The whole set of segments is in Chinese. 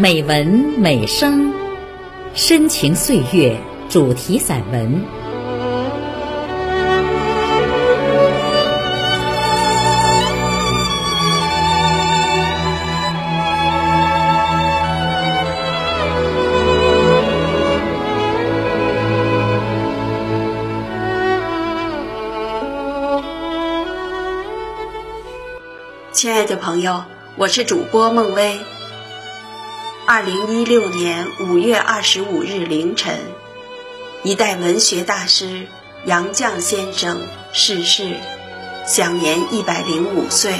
美文美声，深情岁月主题散文。亲爱的朋友，我是主播孟薇。二零一六年五月二十五日凌晨，一代文学大师杨绛先生逝世，享年一百零五岁。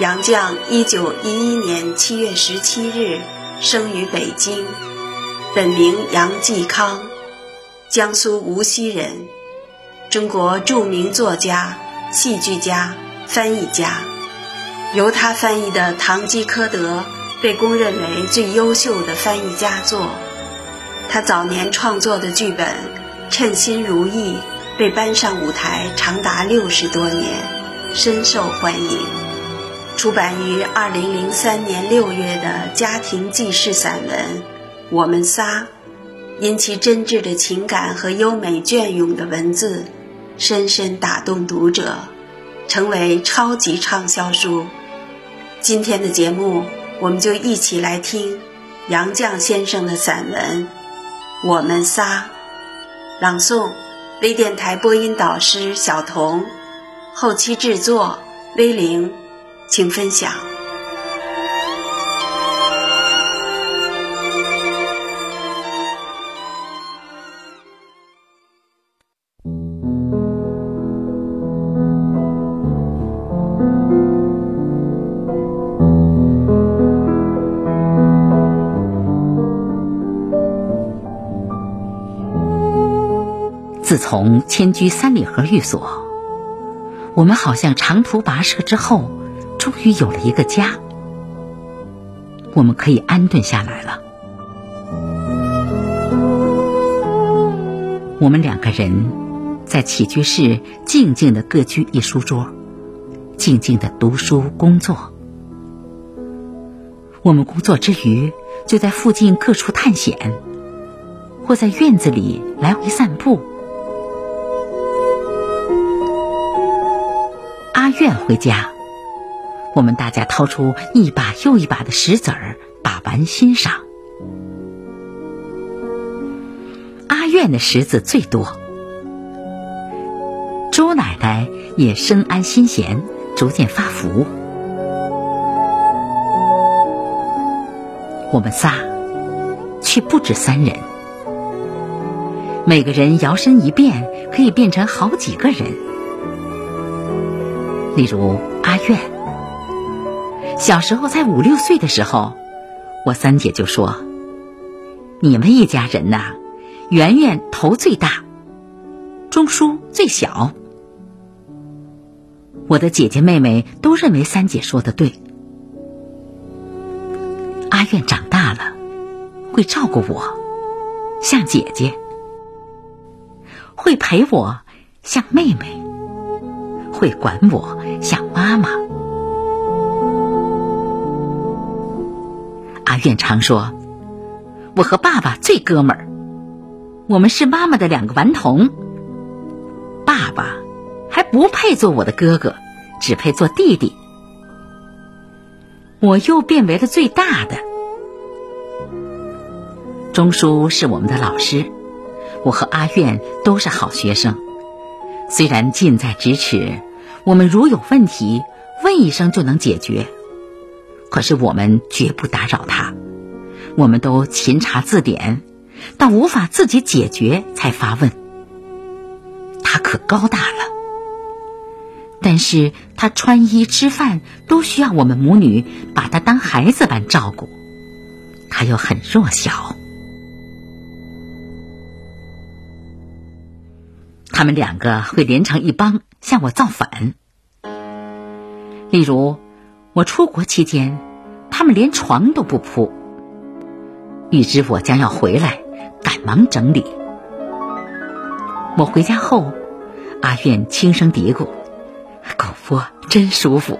杨绛一九一一年七月十七日生于北京，本名杨继康，江苏无锡人，中国著名作家、戏剧家、翻译家。由他翻译的《堂吉诃德》。被公认为最优秀的翻译佳作。他早年创作的剧本《称心如意》被搬上舞台长达六十多年，深受欢迎。出版于二零零三年六月的家庭纪事散文《我们仨》，因其真挚的情感和优美隽永的文字，深深打动读者，成为超级畅销书。今天的节目。我们就一起来听杨绛先生的散文《我们仨》，朗诵微电台播音导师小童，后期制作威灵，请分享。自从迁居三里河寓所，我们好像长途跋涉之后，终于有了一个家。我们可以安顿下来了。我们两个人在起居室静静的各居一书桌，静静的读书工作。我们工作之余，就在附近各处探险，或在院子里来回散步。愿回家，我们大家掏出一把又一把的石子儿，把玩欣赏。阿苑的石子最多，朱奶奶也深安心弦，逐渐发福。我们仨却不止三人，每个人摇身一变，可以变成好几个人。例如阿苑，小时候在五六岁的时候，我三姐就说：“你们一家人呐，圆圆头最大，钟叔最小。”我的姐姐妹妹都认为三姐说的对。阿苑长大了，会照顾我，像姐姐；会陪我，像妹妹。会管我像妈妈。阿苑常说：“我和爸爸最哥们儿，我们是妈妈的两个顽童。爸爸还不配做我的哥哥，只配做弟弟。我又变为了最大的。钟叔是我们的老师，我和阿苑都是好学生。虽然近在咫尺。”我们如有问题，问一声就能解决。可是我们绝不打扰他，我们都勤查字典，到无法自己解决才发问。他可高大了，但是他穿衣吃饭都需要我们母女把他当孩子般照顾，他又很弱小。他们两个会连成一帮向我造反。例如，我出国期间，他们连床都不铺。预知我将要回来，赶忙整理。我回家后，阿苑轻声嘀咕：“狗窝真舒服。”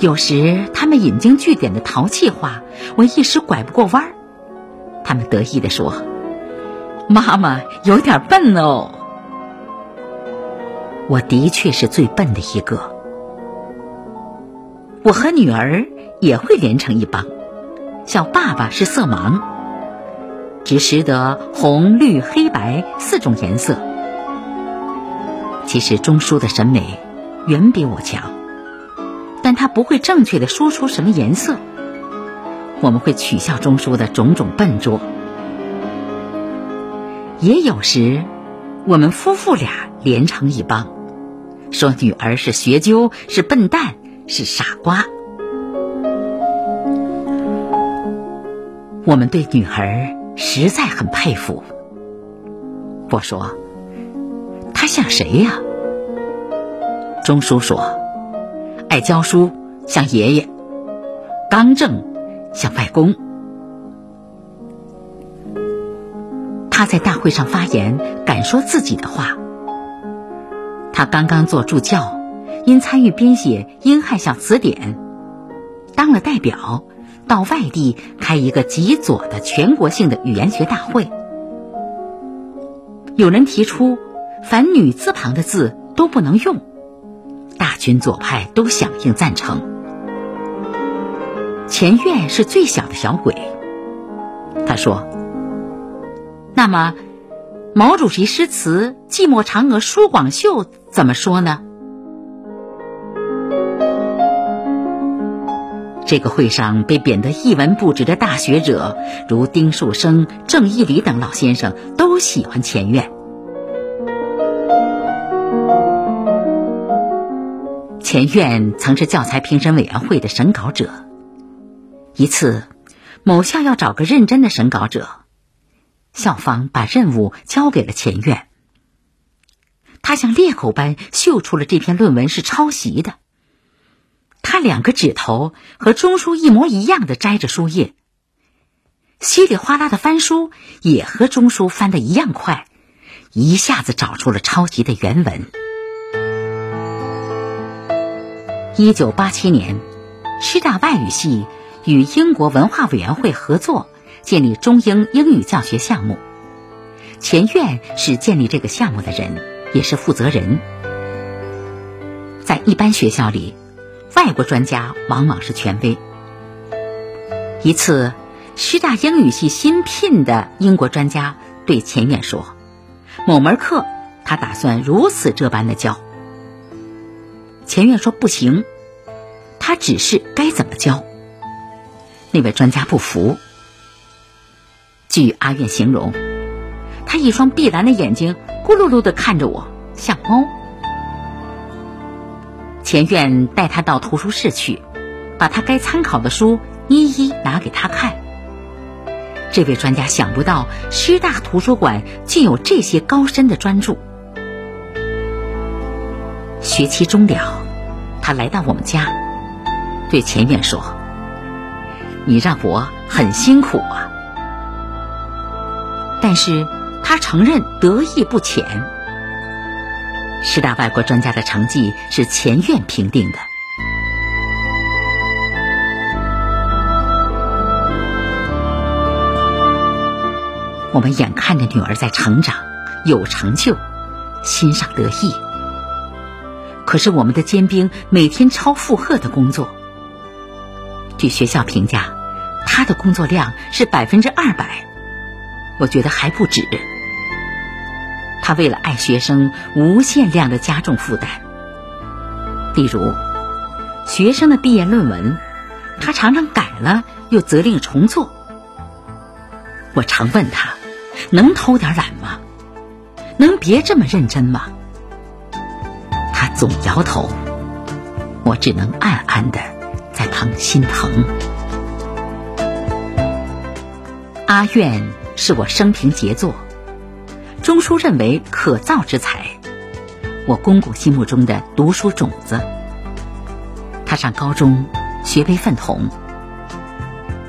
有时他们引经据典的淘气话，我一时拐不过弯儿。他们得意地说：“妈妈有点笨哦。”我的确是最笨的一个。我和女儿也会连成一帮，像爸爸是色盲，只识得红、绿、黑白四种颜色。其实钟叔的审美远比我强，但他不会正确的说出什么颜色。我们会取笑钟叔的种种笨拙，也有时，我们夫妇俩连成一帮，说女儿是学究，是笨蛋，是傻瓜。我们对女儿实在很佩服。我说：“她像谁呀？”钟叔说：“爱教书，像爷爷；刚正。”像外公，他在大会上发言，敢说自己的话。他刚刚做助教，因参与编写《英汉小词典》，当了代表，到外地开一个极左的全国性的语言学大会。有人提出，凡女字旁的字都不能用，大群左派都响应赞成。前院是最小的小鬼。他说：“那么，毛主席诗词《寂寞嫦娥舒广袖》怎么说呢？”这个会上被贬得一文不值的大学者，如丁树生、郑义礼等老先生，都喜欢前院。前院曾是教材评审委员会的审稿者。一次，某校要找个认真的审稿者，校方把任务交给了钱院。他像猎狗般嗅出了这篇论文是抄袭的。他两个指头和钟书一模一样的摘着书页，稀里哗啦的翻书也和钟书翻的一样快，一下子找出了抄袭的原文。一九八七年，师大外语系。与英国文化委员会合作建立中英英语教学项目，钱院是建立这个项目的人，也是负责人。在一般学校里，外国专家往往是权威。一次，师大英语系新聘的英国专家对钱院说：“某门课他打算如此这般的教。”钱院说：“不行，他指示该怎么教。”那位专家不服。据阿苑形容，他一双碧蓝的眼睛咕噜噜的看着我，像猫。钱院带他到图书室去，把他该参考的书一一拿给他看。这位专家想不到师大图书馆竟有这些高深的专著。学期终了，他来到我们家，对钱院说。你让我很辛苦啊，但是他承认得意不浅。十大外国专家的成绩是前院评定的。我们眼看着女儿在成长，有成就，心上得意。可是我们的尖兵每天超负荷的工作。据学校评价，他的工作量是百分之二百，我觉得还不止。他为了爱学生，无限量的加重负担。例如，学生的毕业论文，他常常改了又责令重做。我常问他，能偷点懒吗？能别这么认真吗？他总摇头，我只能暗暗的。在旁心疼。阿苑是我生平杰作，钟书认为可造之才，我公公心目中的读书种子。他上高中学为粪桶，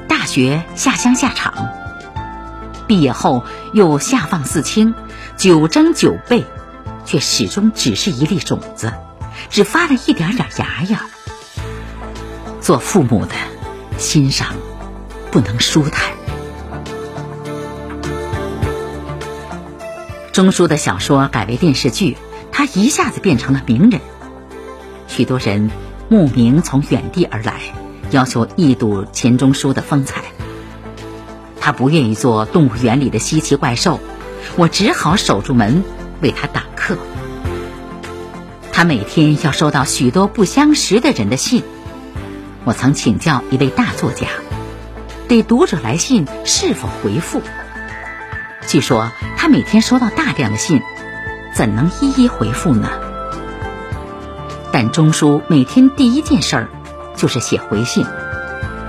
大学下乡下厂，毕业后又下放四清，九蒸九焙，却始终只是一粒种子，只发了一点点芽芽。做父母的心上不能舒坦。钟书的小说改为电视剧，他一下子变成了名人，许多人慕名从远地而来，要求一睹钱钟书的风采。他不愿意做动物园里的稀奇怪兽，我只好守住门为他挡客。他每天要收到许多不相识的人的信。我曾请教一位大作家，对读者来信是否回复。据说他每天收到大量的信，怎能一一回复呢？但钟书每天第一件事儿就是写回信，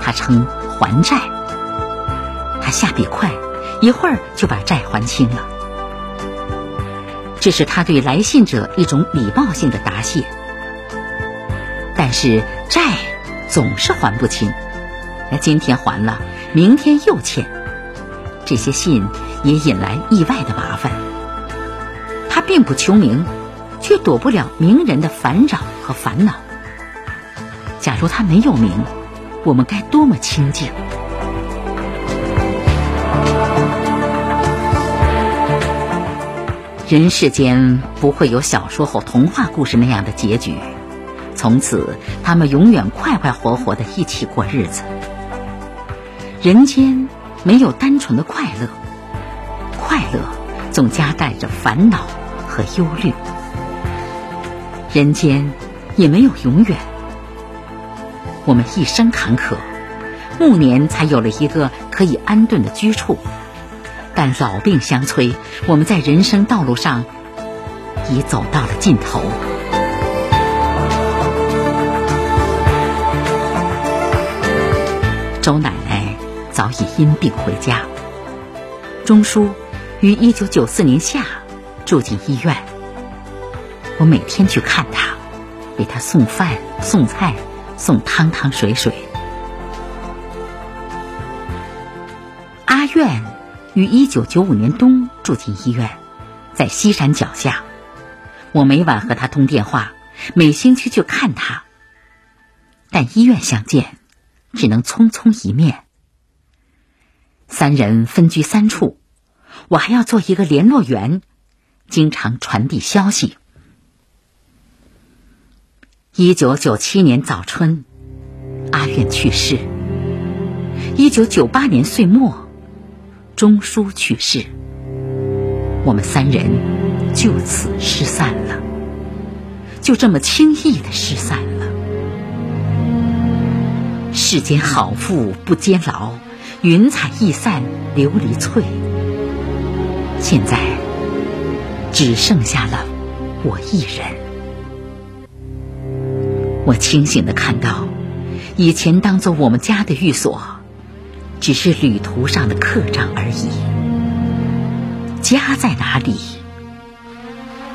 他称还债。他下笔快，一会儿就把债还清了。这是他对来信者一种礼貌性的答谢。但是债总是还不清，那今天还了，明天又欠，这些信也引来意外的麻烦。他并不求名，却躲不了名人的烦扰和烦恼。假如他没有名，我们该多么清静！人世间不会有小说或童话故事那样的结局，从此他们永远快快活活的一起过日子。人间没有单纯的快乐，快乐总夹带着烦恼和忧虑。人间也没有永远，我们一生坎坷，暮年才有了一个可以安顿的居处。但老病相催，我们在人生道路上已走到了尽头。周奶奶早已因病回家，钟书于一九九四年夏住进医院。我每天去看他，为他送饭、送菜、送汤汤水水。阿苑。于一九九五年冬住进医院，在西山脚下。我每晚和他通电话，每星期去看他。但医院相见，只能匆匆一面。三人分居三处，我还要做一个联络员，经常传递消息。一九九七年早春，阿苑去世。一九九八年岁末。钟书去世，我们三人就此失散了，就这么轻易的失散了。世间好富不坚牢，云彩易散琉璃脆。现在只剩下了我一人。我清醒的看到，以前当做我们家的寓所。只是旅途上的客栈而已。家在哪里？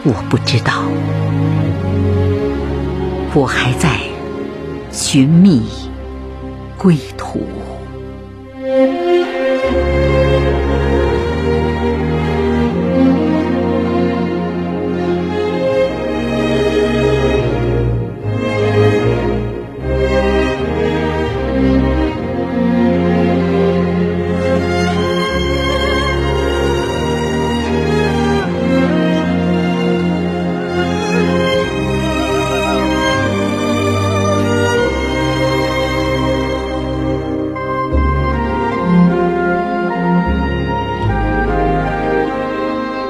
我不知道。我还在寻觅归途。